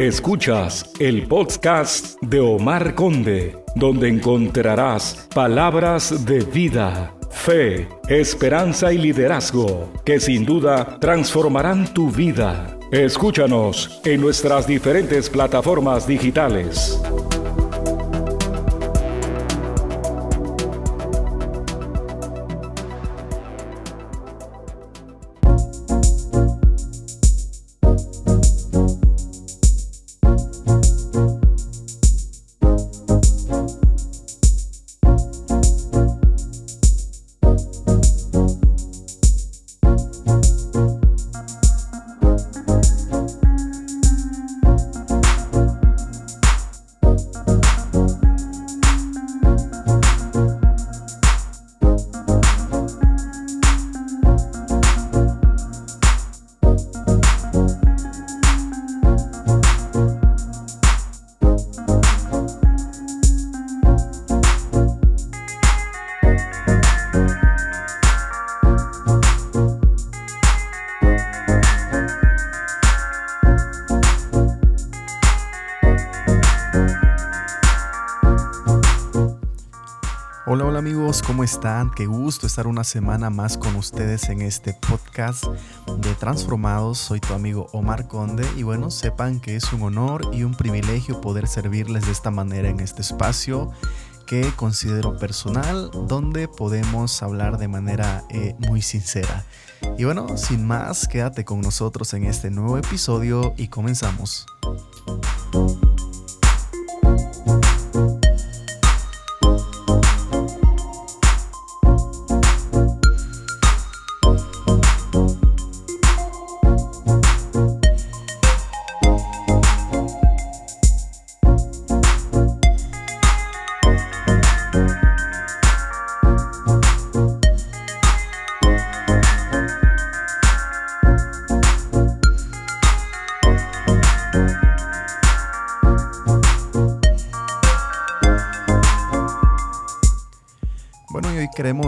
Escuchas el podcast de Omar Conde, donde encontrarás palabras de vida, fe, esperanza y liderazgo que sin duda transformarán tu vida. Escúchanos en nuestras diferentes plataformas digitales. Amigos, ¿cómo están? Qué gusto estar una semana más con ustedes en este podcast de Transformados. Soy tu amigo Omar Conde y bueno, sepan que es un honor y un privilegio poder servirles de esta manera en este espacio que considero personal, donde podemos hablar de manera eh, muy sincera. Y bueno, sin más, quédate con nosotros en este nuevo episodio y comenzamos.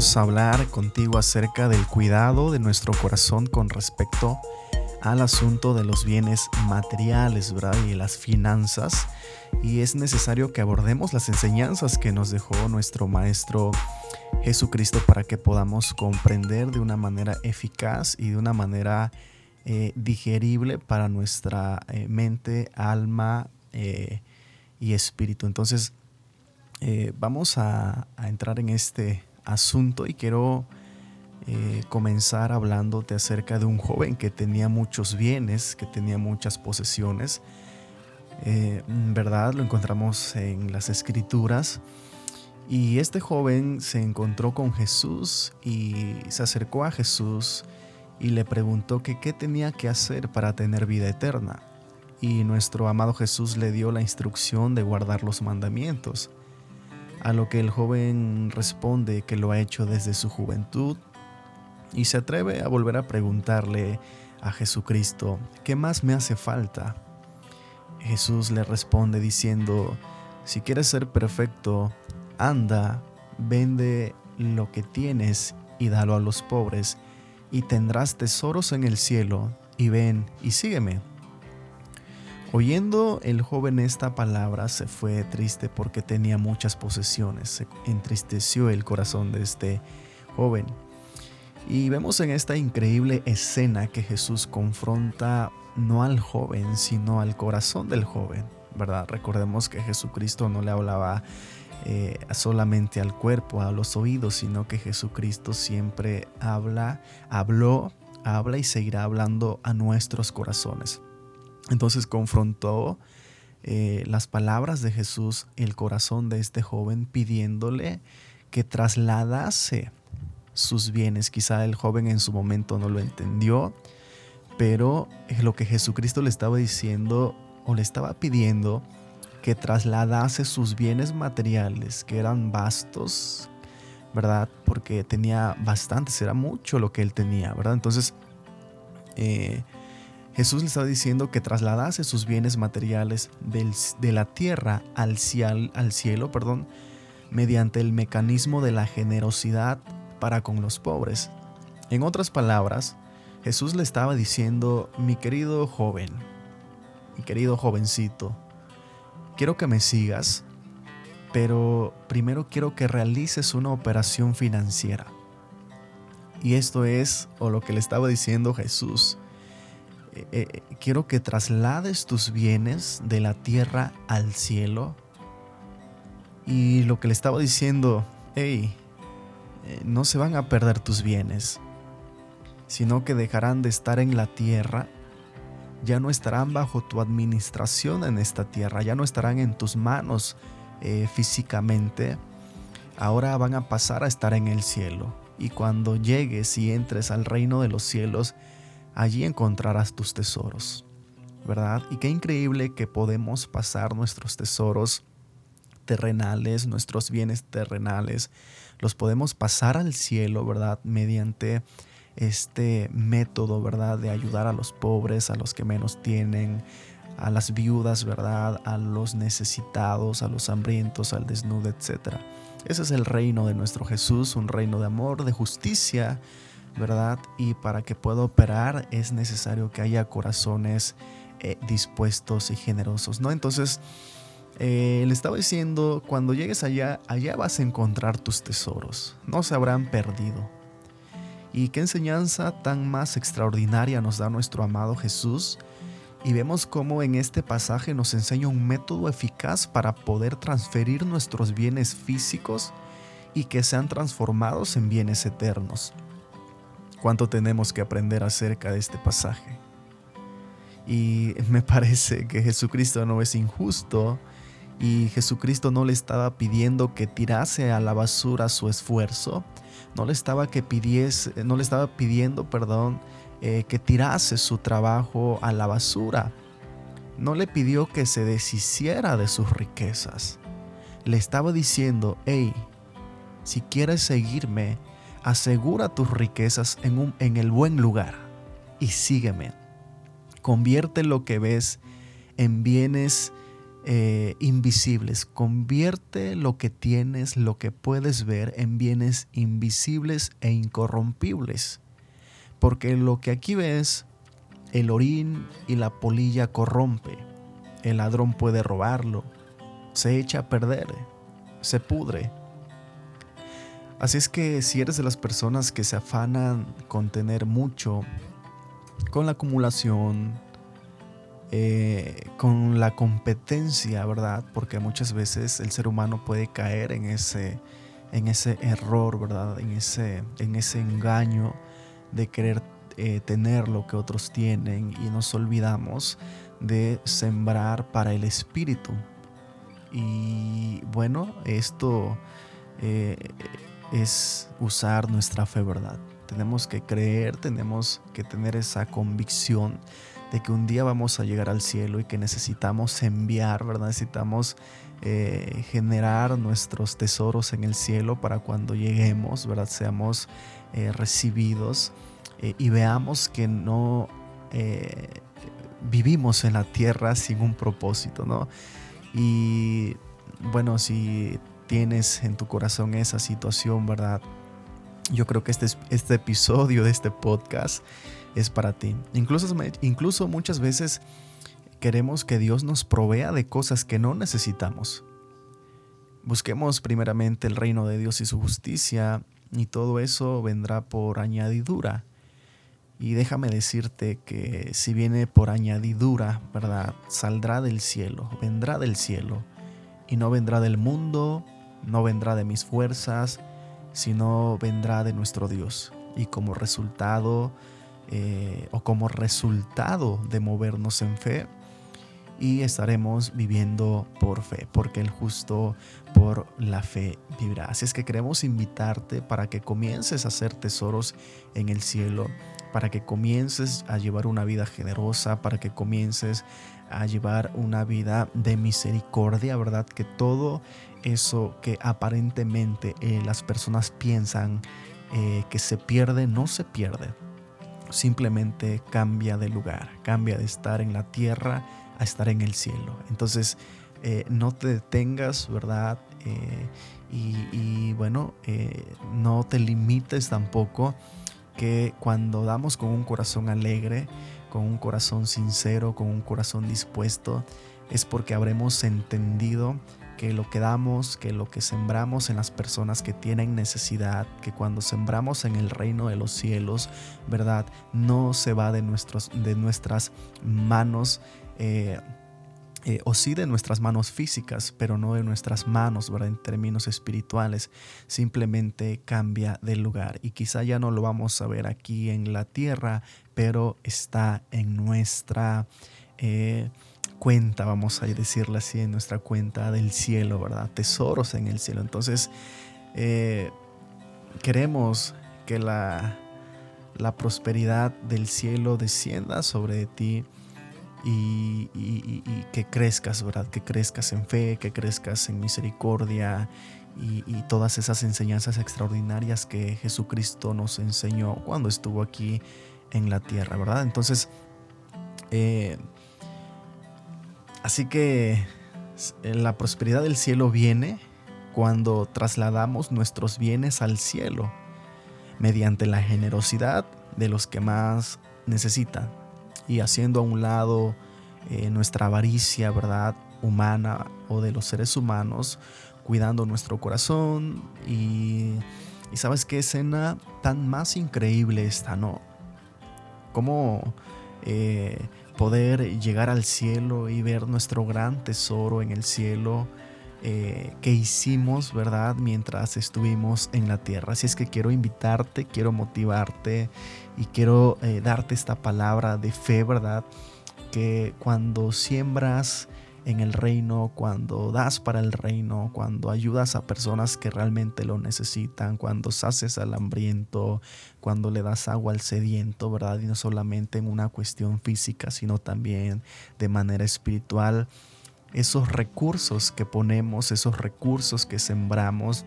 Queremos hablar contigo acerca del cuidado de nuestro corazón con respecto al asunto de los bienes materiales, ¿verdad? Y las finanzas. Y es necesario que abordemos las enseñanzas que nos dejó nuestro Maestro Jesucristo para que podamos comprender de una manera eficaz y de una manera eh, digerible para nuestra eh, mente, alma eh, y espíritu. Entonces, eh, vamos a, a, entrar en este asunto y quiero eh, comenzar hablándote acerca de un joven que tenía muchos bienes, que tenía muchas posesiones. Eh, ¿Verdad? Lo encontramos en las escrituras. Y este joven se encontró con Jesús y se acercó a Jesús y le preguntó que qué tenía que hacer para tener vida eterna. Y nuestro amado Jesús le dio la instrucción de guardar los mandamientos. A lo que el joven responde que lo ha hecho desde su juventud y se atreve a volver a preguntarle a Jesucristo, ¿qué más me hace falta? Jesús le responde diciendo, si quieres ser perfecto, anda, vende lo que tienes y dalo a los pobres, y tendrás tesoros en el cielo, y ven y sígueme. Oyendo el joven esta palabra se fue triste porque tenía muchas posesiones, se entristeció el corazón de este joven. Y vemos en esta increíble escena que Jesús confronta no al joven, sino al corazón del joven, ¿verdad? Recordemos que Jesucristo no le hablaba eh, solamente al cuerpo, a los oídos, sino que Jesucristo siempre habla, habló, habla y seguirá hablando a nuestros corazones. Entonces confrontó eh, las palabras de Jesús, el corazón de este joven, pidiéndole que trasladase sus bienes. Quizá el joven en su momento no lo entendió, pero lo que Jesucristo le estaba diciendo o le estaba pidiendo que trasladase sus bienes materiales, que eran vastos, ¿verdad? Porque tenía bastantes, era mucho lo que él tenía, ¿verdad? Entonces, eh, Jesús le estaba diciendo que trasladase sus bienes materiales de la tierra al cielo perdón, mediante el mecanismo de la generosidad para con los pobres. En otras palabras, Jesús le estaba diciendo, mi querido joven, mi querido jovencito, quiero que me sigas, pero primero quiero que realices una operación financiera. Y esto es, o lo que le estaba diciendo Jesús, eh, eh, quiero que traslades tus bienes de la tierra al cielo. Y lo que le estaba diciendo, hey, eh, no se van a perder tus bienes, sino que dejarán de estar en la tierra, ya no estarán bajo tu administración en esta tierra, ya no estarán en tus manos físicamente, ahora van a pasar a estar en el cielo. Y cuando llegues y entres al reino de los cielos, allí encontrarás tus tesoros, ¿verdad? Y qué increíble que podemos pasar nuestros tesoros terrenales, nuestros bienes terrenales, los podemos pasar al cielo, ¿verdad? Mediante este método, ¿verdad? De ayudar a los pobres, a los que menos tienen, a las viudas, ¿verdad? A los necesitados, a los hambrientos, al desnudo, etc. Ese es el reino de nuestro Jesús, un reino de amor, de justicia, ¿verdad? Y para que pueda operar es necesario que haya corazones eh, dispuestos y generosos, ¿no? Entonces, eh, le estaba diciendo, cuando llegues allá, allá vas a encontrar tus tesoros, no se habrán perdido. Y qué enseñanza tan más extraordinaria nos da nuestro amado Jesús. Y vemos cómo en este pasaje nos enseña un método eficaz para poder transferir nuestros bienes físicos y que sean transformados en bienes eternos cuánto tenemos que aprender acerca de este pasaje. Y me parece que Jesucristo no es injusto y Jesucristo no le estaba pidiendo que tirase a la basura su esfuerzo, no le estaba, que no le estaba pidiendo, perdón, eh, que tirase su trabajo a la basura. No le pidió que se deshiciera de sus riquezas. Le estaba diciendo, hey, si quieres seguirme, asegura tus riquezas en, un, en el buen lugar y sígueme. Convierte lo que ves en bienes eh, invisibles. Convierte lo que tienes, lo que puedes ver, en bienes invisibles e incorrompibles. Porque lo que aquí ves, el orín y la polilla corrompe. El ladrón puede robarlo. Se echa a perder. Se pudre. Así es que si eres de las personas que se afanan con tener mucho, con la acumulación, eh, con la competencia, ¿verdad? Porque muchas veces el ser humano puede caer en ese, en ese error, ¿verdad? En ese, en ese engaño de querer eh, tener lo que otros tienen y nos olvidamos de sembrar para el espíritu. Y bueno, esto... Eh, es usar nuestra fe, ¿verdad? Tenemos que creer, tenemos que tener esa convicción de que un día vamos a llegar al cielo y que necesitamos enviar, ¿verdad? Necesitamos eh, generar nuestros tesoros en el cielo para cuando lleguemos, ¿verdad? Seamos eh, recibidos eh, y veamos que no vivimos en la tierra sin un propósito, ¿no? Y bueno, si tienes en tu corazón esa situación, ¿verdad? Yo creo que este, este episodio de este podcast es para ti. Incluso, incluso muchas veces queremos que Dios nos provea de cosas que no necesitamos. Busquemos primeramente el reino de Dios y su justicia y todo eso vendrá por añadidura. Y déjame decirte que si viene por añadidura, ¿verdad? Saldrá del cielo, vendrá del cielo y no vendrá del mundo no vendrá de mis fuerzas, sino vendrá de nuestro Dios. Y como resultado, eh, o como resultado de movernos en fe, y estaremos viviendo por fe, porque el justo por la fe vivirá. Así es que queremos invitarte para que comiences a hacer tesoros en el cielo, para que comiences a llevar una vida generosa, para que comiences a llevar una vida de misericordia, ¿verdad? Que todo eso que aparentemente eh, las personas piensan eh, que se pierde, no se pierde. Simplemente cambia de lugar, cambia de estar en la tierra a estar en el cielo. Entonces, eh, no te detengas, ¿verdad? y, bueno, no te limites tampoco que cuando damos con un corazón alegre, con un corazón sincero, con un corazón dispuesto, es porque habremos entendido que lo que damos, que lo que sembramos en las personas que tienen necesidad, que cuando sembramos en el reino de los cielos, ¿verdad? No se va de, nuestros, de nuestras manos. Eh, eh, o sí de nuestras manos físicas, pero no de nuestras manos, ¿verdad? En términos espirituales, simplemente cambia de lugar. Y quizá ya no lo vamos a ver aquí en la tierra, pero está en nuestra eh, cuenta, vamos a decirle así, en nuestra cuenta del cielo, ¿verdad? Tesoros en el cielo. Entonces, eh, queremos que la, la prosperidad del cielo descienda sobre ti y, que crezcas, ¿verdad? Que crezcas en fe, que crezcas en misericordia y, todas esas enseñanzas extraordinarias que Jesucristo nos enseñó cuando estuvo aquí en la tierra, ¿verdad? Entonces, eh, así que la prosperidad del cielo viene cuando trasladamos nuestros bienes al cielo mediante la generosidad de los que más necesitan y haciendo a un lado eh, nuestra avaricia, ¿verdad? Humana o de los seres humanos, cuidando nuestro corazón y, y sabes qué escena tan más increíble esta, ¿no? Cómo eh, poder llegar al cielo y ver nuestro gran tesoro en el cielo eh, que hicimos, ¿verdad? Mientras estuvimos en la tierra. Así es que quiero invitarte, quiero motivarte y quiero eh, darte esta palabra de fe, ¿verdad? Que cuando siembras en el reino, cuando das para el reino, cuando ayudas a personas que realmente lo necesitan, cuando saces al hambriento, cuando le das agua al sediento, ¿verdad? Y no solamente en una cuestión física, sino también de manera espiritual esos recursos que ponemos, esos recursos que sembramos,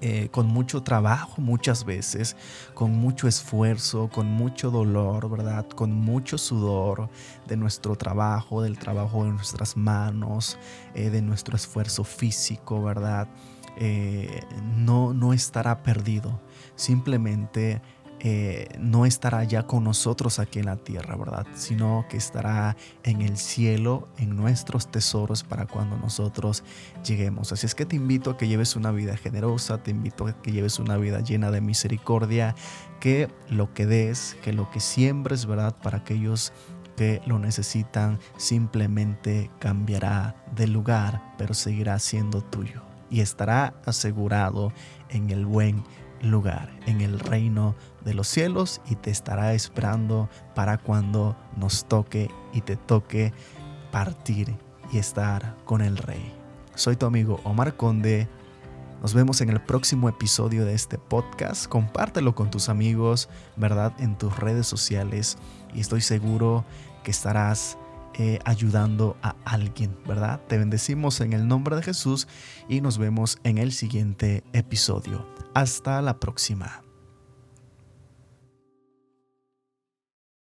eh, con mucho trabajo muchas veces, con mucho esfuerzo, con mucho dolor, ¿verdad? Con mucho sudor de nuestro trabajo, del trabajo de nuestras manos, eh, de nuestro esfuerzo físico, ¿verdad? Eh, no, no estará perdido. Simplemente eh, no estará ya con nosotros aquí en la tierra, ¿verdad? Sino que estará en el cielo, en nuestros tesoros para cuando nosotros lleguemos. Así es que te invito a que lleves una vida generosa, te invito a que lleves una vida llena de misericordia, que lo que des, que lo que siembres, ¿verdad? Para aquellos que lo necesitan simplemente cambiará de lugar, pero seguirá siendo tuyo y estará asegurado en el buen lugar, en el reino de los cielos y te estará esperando para cuando nos toque y te toque partir y estar con el rey. Soy tu amigo Omar Conde. Nos vemos en el próximo episodio de este podcast. Compártelo con tus amigos, ¿verdad? En tus redes sociales y estoy seguro que estarás eh, ayudando a alguien, ¿verdad? Te bendecimos en el nombre de Jesús y nos vemos en el siguiente episodio. Hasta la próxima.